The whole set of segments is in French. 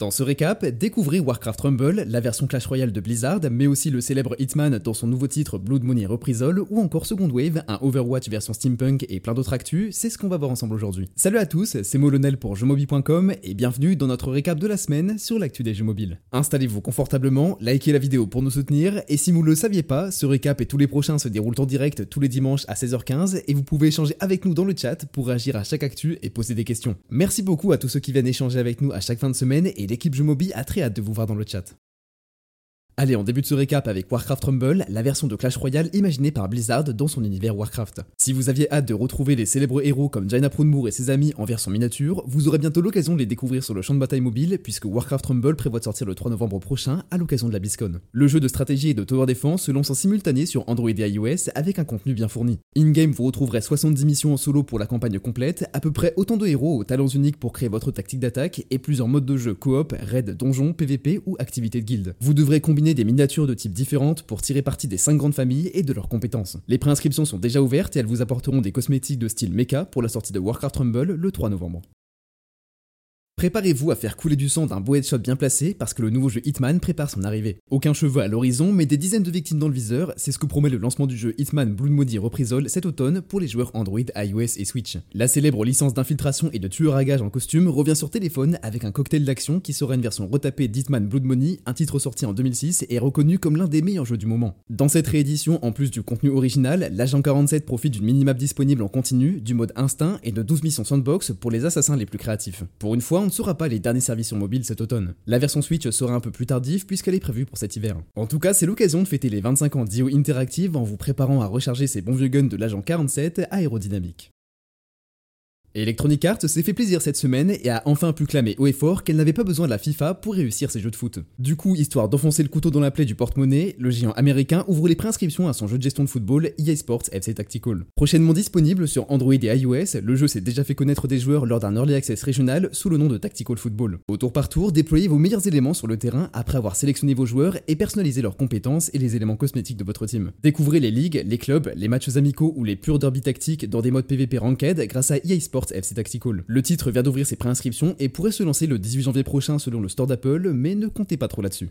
Dans ce récap, découvrez Warcraft Rumble, la version Clash Royale de Blizzard, mais aussi le célèbre Hitman dans son nouveau titre Blood Money Reprisal, ou encore Second Wave, un Overwatch version steampunk et plein d'autres actus, c'est ce qu'on va voir ensemble aujourd'hui. Salut à tous, c'est Molonel pour jeuxmobile.com et bienvenue dans notre récap de la semaine sur l'actu des jeux mobiles. Installez-vous confortablement, likez la vidéo pour nous soutenir, et si vous ne le saviez pas, ce récap et tous les prochains se déroulent en direct tous les dimanches à 16h15, et vous pouvez échanger avec nous dans le chat pour réagir à chaque actu et poser des questions. Merci beaucoup à tous ceux qui viennent échanger avec nous à chaque fin de semaine, et l'équipe Jeux a très hâte de vous voir dans le chat. Allez, on débute ce récap avec Warcraft Rumble, la version de Clash Royale imaginée par Blizzard dans son univers Warcraft. Si vous aviez hâte de retrouver les célèbres héros comme Jaina Prunmoor et ses amis en version miniature, vous aurez bientôt l'occasion de les découvrir sur le champ de bataille mobile puisque Warcraft Rumble prévoit de sortir le 3 novembre prochain à l'occasion de la BlizzCon. Le jeu de stratégie et de tower defense se lance en simultané sur Android et iOS avec un contenu bien fourni. In-game, vous retrouverez 70 missions en solo pour la campagne complète, à peu près autant de héros aux talents uniques pour créer votre tactique d'attaque et plusieurs modes de jeu coop, raid, donjon, PVP ou activités de guild. Vous devrez combiner des miniatures de type différentes pour tirer parti des 5 grandes familles et de leurs compétences. Les préinscriptions sont déjà ouvertes et elles vous apporteront des cosmétiques de style mecha pour la sortie de Warcraft Rumble le 3 novembre. Préparez-vous à faire couler du sang d'un beau headshot bien placé parce que le nouveau jeu Hitman prépare son arrivée. Aucun cheveu à l'horizon, mais des dizaines de victimes dans le viseur, c'est ce que promet le lancement du jeu Hitman Blood Modi Reprisal cet automne pour les joueurs Android, iOS et Switch. La célèbre licence d'infiltration et de tueur à gage en costume revient sur téléphone avec un cocktail d'action qui sera une version retapée d'Hitman Blood Money, un titre sorti en 2006 et reconnu comme l'un des meilleurs jeux du moment. Dans cette réédition, en plus du contenu original, l'agent 47 profite d'une minimap disponible en continu, du mode instinct et de 12 missions sandbox pour les assassins les plus créatifs. Ne saura pas les derniers sur mobile cet automne. La version Switch sera un peu plus tardive puisqu'elle est prévue pour cet hiver. En tout cas, c'est l'occasion de fêter les 25 ans d'IO Interactive en vous préparant à recharger ces bons vieux guns de l'agent 47 aérodynamique. Electronic Arts s'est fait plaisir cette semaine et a enfin pu clamer haut et fort qu'elle n'avait pas besoin de la FIFA pour réussir ses jeux de foot. Du coup, histoire d'enfoncer le couteau dans la plaie du porte-monnaie, le géant américain ouvre les préinscriptions à son jeu de gestion de football EA Sports FC Tactical. Prochainement disponible sur Android et iOS, le jeu s'est déjà fait connaître des joueurs lors d'un early access régional sous le nom de Tactical Football. Au tour par tour, déployez vos meilleurs éléments sur le terrain après avoir sélectionné vos joueurs et personnalisé leurs compétences et les éléments cosmétiques de votre team. Découvrez les ligues, les clubs, les matchs amicaux ou les purs derby tactiques dans des modes PvP ranked grâce à EA Sports Le titre vient d'ouvrir ses préinscriptions et pourrait se lancer le 18 janvier prochain selon le store d'Apple, mais ne comptez pas trop là-dessus.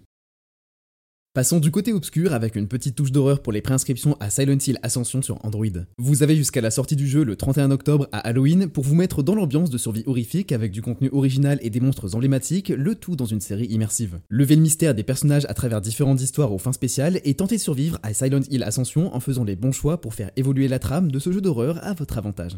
Passons du côté obscur avec une petite touche d'horreur pour les préinscriptions à Silent Hill Ascension sur Android. Vous avez jusqu'à la sortie du jeu le 31 octobre à Halloween pour vous mettre dans l'ambiance de survie horrifique avec du contenu original et des monstres emblématiques, le tout dans une série immersive. Levez le mystère des personnages à travers différentes histoires aux fins spéciales et tentez de survivre à Silent Hill Ascension en faisant les bons choix pour faire évoluer la trame de ce jeu d'horreur à votre avantage.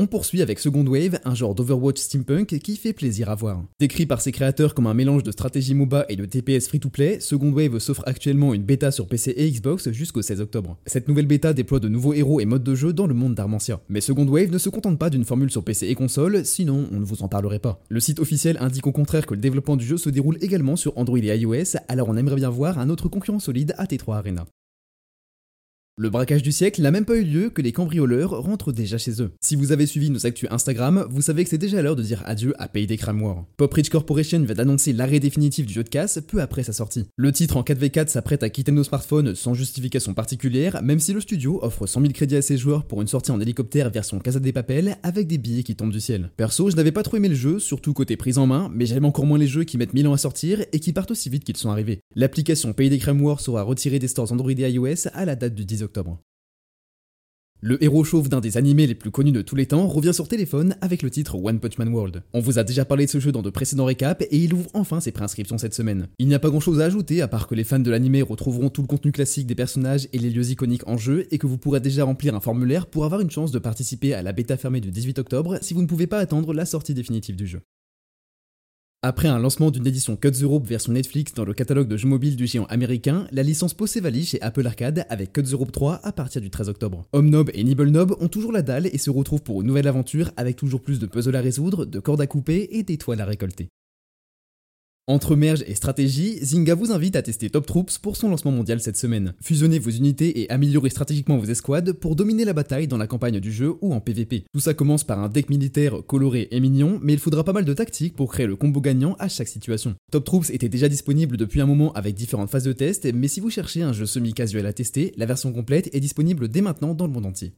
On poursuit avec Second Wave, un genre d'Overwatch steampunk qui fait plaisir à voir. Décrit par ses créateurs comme un mélange de stratégie MOBA et de TPS free-to-play, Second Wave s'offre actuellement une bêta sur PC et Xbox jusqu'au 16 octobre. Cette nouvelle bêta déploie de nouveaux héros et modes de jeu dans le monde d'Armancia. Mais Second Wave ne se contente pas d'une formule sur PC et console, sinon on ne vous en parlerait pas. Le site officiel indique au contraire que le développement du jeu se déroule également sur Android et iOS, alors on aimerait bien voir un autre concurrent solide à T3 Arena. Le braquage du siècle n'a même pas eu lieu que les cambrioleurs rentrent déjà chez eux. Si vous avez suivi nos actus Instagram, vous savez que c'est déjà l'heure de dire adieu à Payday Crime War. Pop Rich Corporation vient d'annoncer l'arrêt définitif du jeu de casse peu après sa sortie. Le titre en 4v4 s'apprête à quitter nos smartphones sans justification particulière, même si le studio offre 100 000 crédits à ses joueurs pour une sortie en hélicoptère version Casa des Papel avec des billets qui tombent du ciel. Perso, je n'avais pas trop aimé le jeu, surtout côté prise en main, mais j'aime encore moins les jeux qui mettent 1000 ans à sortir et qui partent aussi vite qu'ils sont arrivés. L'application Payday Crime War sera retirée des stores Android et iOS à la date du 10 octobre. Le héros chauve d'un des animés les plus connus de tous les temps revient sur téléphone avec le titre One Punch Man World. On vous a déjà parlé de ce jeu dans de précédents récaps et il ouvre enfin ses préinscriptions cette semaine. Il n'y a pas grand chose à ajouter à part que les fans de l'animé retrouveront tout le contenu classique des personnages et les lieux iconiques en jeu et que vous pourrez déjà remplir un formulaire pour avoir une chance de participer à la bêta fermée du 18 octobre si vous ne pouvez pas attendre la sortie définitive du jeu. Après un lancement d'une édition Cuts Europe version Netflix dans le catalogue de jeux mobiles du géant américain, la licence Possevali chez Apple Arcade avec Cuts Europe 3 à partir du 13 octobre. Nob et Nob ont toujours la dalle et se retrouvent pour une nouvelle aventure avec toujours plus de puzzles à résoudre, de cordes à couper et d'étoiles à récolter. Entre merge et stratégie, Zynga vous invite à tester Top Troops pour son lancement mondial cette semaine. Fusionnez vos unités et améliorez stratégiquement vos escouades pour dominer la bataille dans la campagne du jeu ou en PvP. Tout ça commence par un deck militaire coloré et mignon, mais il faudra pas mal de tactiques pour créer le combo gagnant à chaque situation. Top Troops était déjà disponible depuis un moment avec différentes phases de test, mais si vous cherchez un jeu semi-casual à tester, la version complète est disponible dès maintenant dans le monde entier.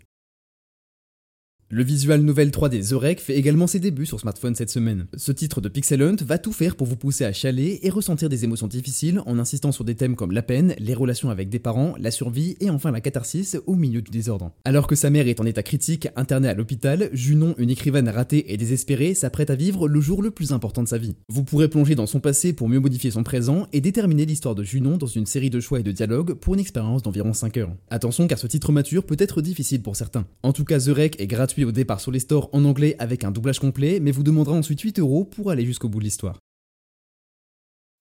Le visual novel 3D The Rec fait également ses débuts sur smartphone cette semaine. Ce titre de Pixel Hunt va tout faire pour vous pousser à chialer et ressentir des émotions difficiles en insistant sur des thèmes comme la peine, les relations avec des parents, la survie et enfin la catharsis au milieu du désordre. Alors que sa mère est en état critique, internée à l'hôpital, Junon, une écrivaine ratée et désespérée, s'apprête à vivre le jour le plus important de sa vie. Vous pourrez plonger dans son passé pour mieux modifier son présent et déterminer l'histoire de Junon dans une série de choix et de dialogues pour une expérience d'environ 5 heures. Attention car ce titre mature peut être difficile pour certains. En tout cas, The Rec est gratuit au départ sur les stores en anglais avec un doublage complet, mais vous demanderez ensuite 8 euros pour aller jusqu'au bout de l'histoire.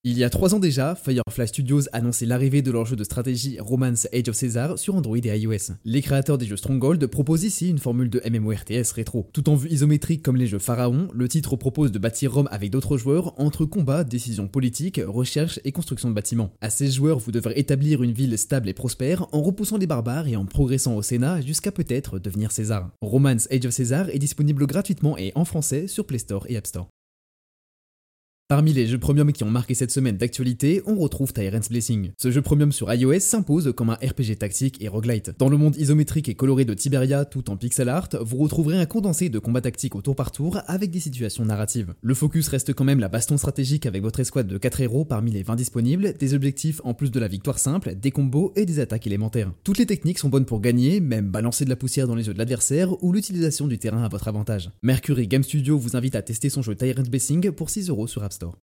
Il y a trois ans déjà, Firefly Studios annonçait l'arrivée de leur jeu de stratégie Romance Age of Caesar sur Android et iOS. Les créateurs des jeux Stronghold proposent ici une formule de MMORTS rétro. Tout en vue isométrique comme les jeux Pharaon, le titre propose de bâtir Rome avec d'autres joueurs entre combats, décisions politiques, recherche et construction de bâtiments. À ces joueurs, vous devrez établir une ville stable et prospère en repoussant les barbares et en progressant au Sénat jusqu'à peut-être devenir César. Romance Age of Caesar est disponible gratuitement et en français sur Play Store et App Store. Parmi les jeux premium qui ont marqué cette semaine d'actualité, on retrouve Tyrant's Blessing. Ce jeu premium sur iOS s'impose comme un RPG tactique et roguelite. Dans le monde isométrique et coloré de Tiberia tout en pixel art, vous retrouverez un condensé de combats tactiques au tour par tour avec des situations narratives. Le focus reste quand même la baston stratégique avec votre escouade de 4 héros parmi les 20 disponibles, des objectifs en plus de la victoire simple, des combos et des attaques élémentaires. Toutes les techniques sont bonnes pour gagner, même balancer de la poussière dans les yeux de l'adversaire ou l'utilisation du terrain à votre avantage. Mercury Game Studio vous invite à tester son jeu Tyrant's Blessing pour 6 euros sur App Store.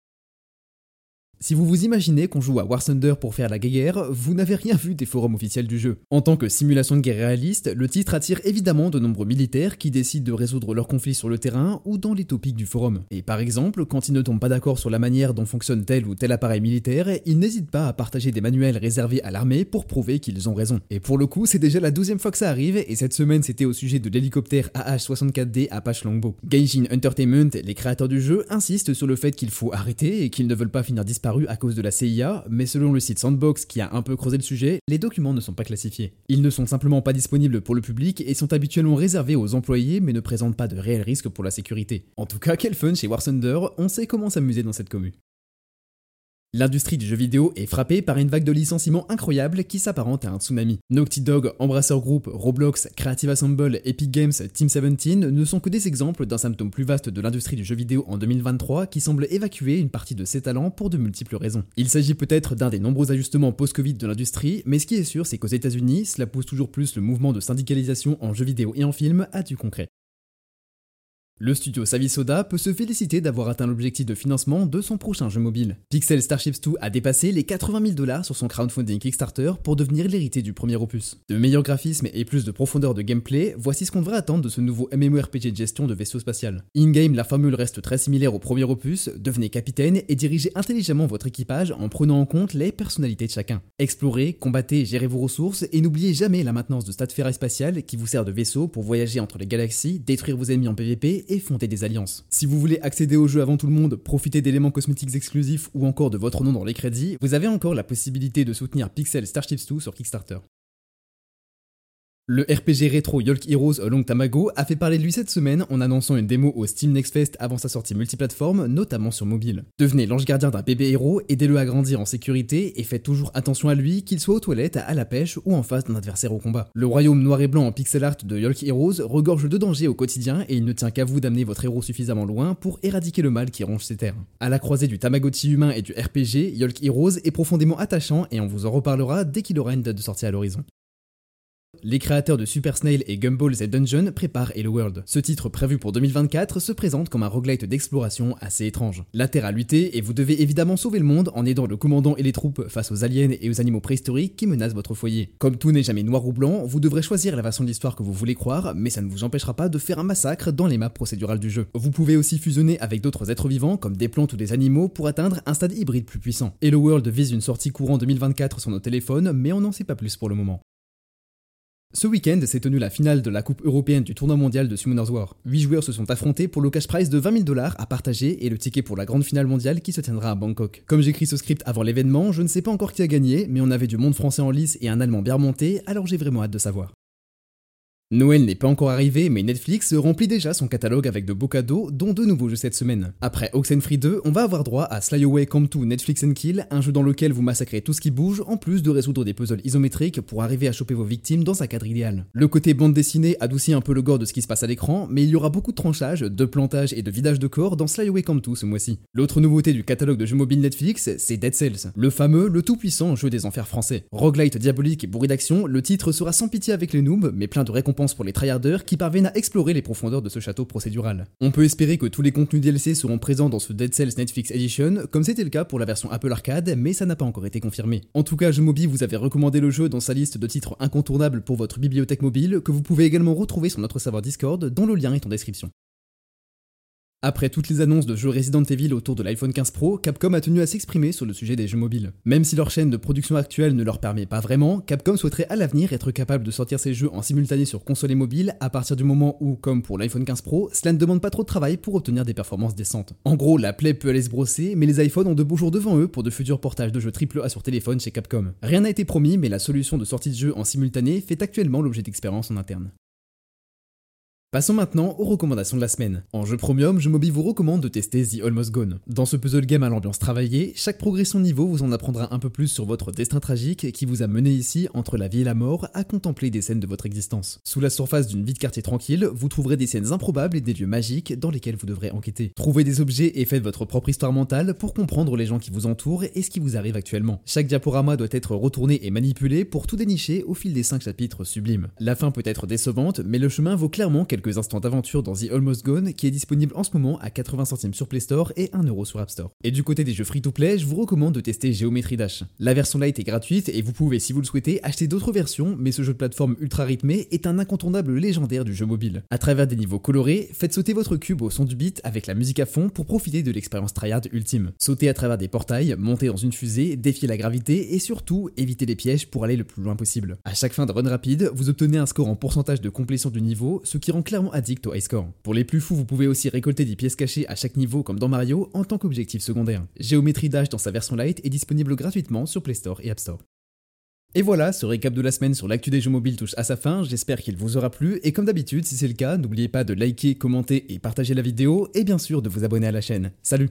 Si vous vous imaginez qu'on joue à War Thunder pour faire la guerre, vous n'avez rien vu des forums officiels du jeu. En tant que simulation de guerre réaliste, le titre attire évidemment de nombreux militaires qui décident de résoudre leurs conflits sur le terrain ou dans les topics du forum. Et par exemple, quand ils ne tombent pas d'accord sur la manière dont fonctionne tel ou tel appareil militaire, ils n'hésitent pas à partager des manuels réservés à l'armée pour prouver qu'ils ont raison. Et pour le coup, c'est déjà la douzième fois que ça arrive, et cette semaine c'était au sujet de l'hélicoptère AH-64D Apache Longbow. Gaijin Entertainment, les créateurs du jeu, insistent sur le fait qu'il faut arrêter et qu'ils ne veulent pas finir disparaître à cause de la CIA, mais selon le site Sandbox qui a un peu creusé le sujet, les documents ne sont pas classifiés. Ils ne sont simplement pas disponibles pour le public et sont habituellement réservés aux employés mais ne présentent pas de réel risque pour la sécurité. En tout cas, quel fun chez War Thunder, on sait comment s'amuser dans cette commune. L'industrie du jeu vidéo est frappée par une vague de licenciements incroyable qui s'apparente à un tsunami. Naughty Dog, Embracer Group, Roblox, Creative Assemble, Epic Games, Team 17 ne sont que des exemples d'un symptôme plus vaste de l'industrie du jeu vidéo en 2023 qui semble évacuer une partie de ses talents pour de multiples raisons. Il s'agit peut-être d'un des nombreux ajustements post-Covid de l'industrie, mais ce qui est sûr c'est qu'aux États-Unis, cela pousse toujours plus le mouvement de syndicalisation en jeux vidéo et en film à du concret. Le studio Savisoda peut se féliciter d'avoir atteint l'objectif de financement de son prochain jeu mobile. Pixel Starships 2 a dépassé les 80 000 dollars sur son crowdfunding Kickstarter pour devenir l'héritier du premier opus. De meilleurs graphismes et plus de profondeur de gameplay, voici ce qu'on devrait attendre de ce nouveau MMORPG de gestion de vaisseau spatial. In-game, la formule reste très similaire au premier opus, devenez capitaine et dirigez intelligemment votre équipage en prenant en compte les personnalités de chacun. Explorez, combattez, gérez vos ressources et n'oubliez jamais la maintenance de stade ferraille spatial qui vous sert de vaisseau pour voyager entre les galaxies, détruire vos ennemis en PvP et fonder des alliances. Si vous voulez accéder au jeu avant tout le monde, profiter d'éléments cosmétiques exclusifs ou encore de votre nom dans les crédits, vous avez encore la possibilité de soutenir Pixel Starships 2 sur Kickstarter. Le RPG rétro Yolk Heroes Long Tamago a fait parler de lui cette semaine en annonçant une démo au Steam Next Fest avant sa sortie multiplateforme, notamment sur mobile. Devenez l'ange gardien d'un bébé héros, aidez-le à grandir en sécurité et faites toujours attention à lui, qu'il soit aux toilettes, à la pêche ou en face d'un adversaire au combat. Le royaume noir et blanc en pixel art de Yolk Heroes regorge de dangers au quotidien et il ne tient qu'à vous d'amener votre héros suffisamment loin pour éradiquer le mal qui ronge ses terres. À la croisée du Tamagotchi humain et du RPG, Yolk Heroes est profondément attachant et on vous en reparlera dès qu'il aura une date de sortie à l'horizon. Les créateurs de Super Snail et Gumballs et Dungeon préparent Hello World. Ce titre prévu pour 2024 se présente comme un roguelite d'exploration assez étrange. La Terre a lutté et vous devez évidemment sauver le monde en aidant le commandant et les troupes face aux aliens et aux animaux préhistoriques qui menacent votre foyer. Comme tout n'est jamais noir ou blanc, vous devrez choisir la version de l'histoire que vous voulez croire, mais ça ne vous empêchera pas de faire un massacre dans les maps procédurales du jeu. Vous pouvez aussi fusionner avec d'autres êtres vivants comme des plantes ou des animaux pour atteindre un stade hybride plus puissant. Hello World vise une sortie courant 2024 sur nos téléphones, mais on n'en sait pas plus pour le moment. Ce week-end s'est tenue la finale de la Coupe européenne du tournoi mondial de Summoners War. 8 joueurs se sont affrontés pour le cash prize de 20 000 dollars à partager et le ticket pour la grande finale mondiale qui se tiendra à Bangkok. Comme j'écris ce script avant l'événement, je ne sais pas encore qui a gagné, mais on avait du monde français en lice et un allemand bien remonté, alors j'ai vraiment hâte de savoir. Noël n'est pas encore arrivé, mais Netflix remplit déjà son catalogue avec de beaux cadeaux, dont deux nouveaux jeux cette semaine. Après Oxenfree 2, on va avoir droit à Sly Away Come to Netflix and Kill, un jeu dans lequel vous massacrez tout ce qui bouge, en plus de résoudre des puzzles isométriques pour arriver à choper vos victimes dans un cadre idéal. Le côté bande dessinée adoucit un peu le gore de ce qui se passe à l'écran, mais il y aura beaucoup de tranchages, de plantages et de vidage de corps dans Sly Away Come to ce mois-ci. L'autre nouveauté du catalogue de jeux mobiles Netflix, c'est Dead Cells, le fameux, le tout-puissant jeu des enfers français. Roguelite diabolique et bourré d'action, le titre sera sans pitié avec les noobs, mais plein de récompenses pour les tryharders qui parviennent à explorer les profondeurs de ce château procédural. On peut espérer que tous les contenus DLC seront présents dans ce Dead Cells Netflix Edition, comme c'était le cas pour la version Apple Arcade, mais ça n'a pas encore été confirmé. En tout cas, Mobi vous avez recommandé le jeu dans sa liste de titres incontournables pour votre bibliothèque mobile, que vous pouvez également retrouver sur notre serveur Discord, dont le lien est en description. Après toutes les annonces de jeux Resident Evil autour de l'iPhone 15 Pro, Capcom a tenu à s'exprimer sur le sujet des jeux mobiles. Même si leur chaîne de production actuelle ne leur permet pas vraiment, Capcom souhaiterait à l'avenir être capable de sortir ses jeux en simultané sur console et mobile à partir du moment où, comme pour l'iPhone 15 Pro, cela ne demande pas trop de travail pour obtenir des performances décentes. En gros, la plaie peut aller se brosser, mais les iPhones ont de beaux jours devant eux pour de futurs portages de jeux AAA sur téléphone chez Capcom. Rien n'a été promis, mais la solution de sortie de jeu en simultané fait actuellement l'objet d'expériences en interne. Passons maintenant aux recommandations de la semaine. En jeu premium, je vous recommande de tester The Almost Gone. Dans ce puzzle game à l'ambiance travaillée, chaque progression niveau vous en apprendra un peu plus sur votre destin tragique qui vous a mené ici, entre la vie et la mort, à contempler des scènes de votre existence. Sous la surface d'une vie de quartier tranquille, vous trouverez des scènes improbables et des lieux magiques dans lesquels vous devrez enquêter. Trouvez des objets et faites votre propre histoire mentale pour comprendre les gens qui vous entourent et ce qui vous arrive actuellement. Chaque diaporama doit être retourné et manipulé pour tout dénicher au fil des 5 chapitres sublimes. La fin peut être décevante, mais le chemin vaut clairement quelques instants d'aventure dans The Almost Gone qui est disponible en ce moment à 80 centimes sur Play Store et 1€ sur App Store. Et du côté des jeux free-to-play, je vous recommande de tester Geometry Dash. La version light est gratuite et vous pouvez, si vous le souhaitez, acheter d'autres versions, mais ce jeu de plateforme ultra rythmé est un incontournable légendaire du jeu mobile. À travers des niveaux colorés, faites sauter votre cube au son du beat avec la musique à fond pour profiter de l'expérience tryhard ultime. Sautez à travers des portails, montez dans une fusée, défiez la gravité et surtout évitez les pièges pour aller le plus loin possible. À chaque fin de run rapide, vous obtenez un score en pourcentage de complétion du niveau, ce qui rend clairement addict au high score. Pour les plus fous, vous pouvez aussi récolter des pièces cachées à chaque niveau comme dans Mario en tant qu'objectif secondaire. Géométrie Dash dans sa version light est disponible gratuitement sur Play Store et App Store. Et voilà, ce récap de la semaine sur l'actu des jeux mobiles touche à sa fin, j'espère qu'il vous aura plu, et comme d'habitude, si c'est le cas, n'oubliez pas de liker, commenter et partager la vidéo, et bien sûr de vous abonner à la chaîne. Salut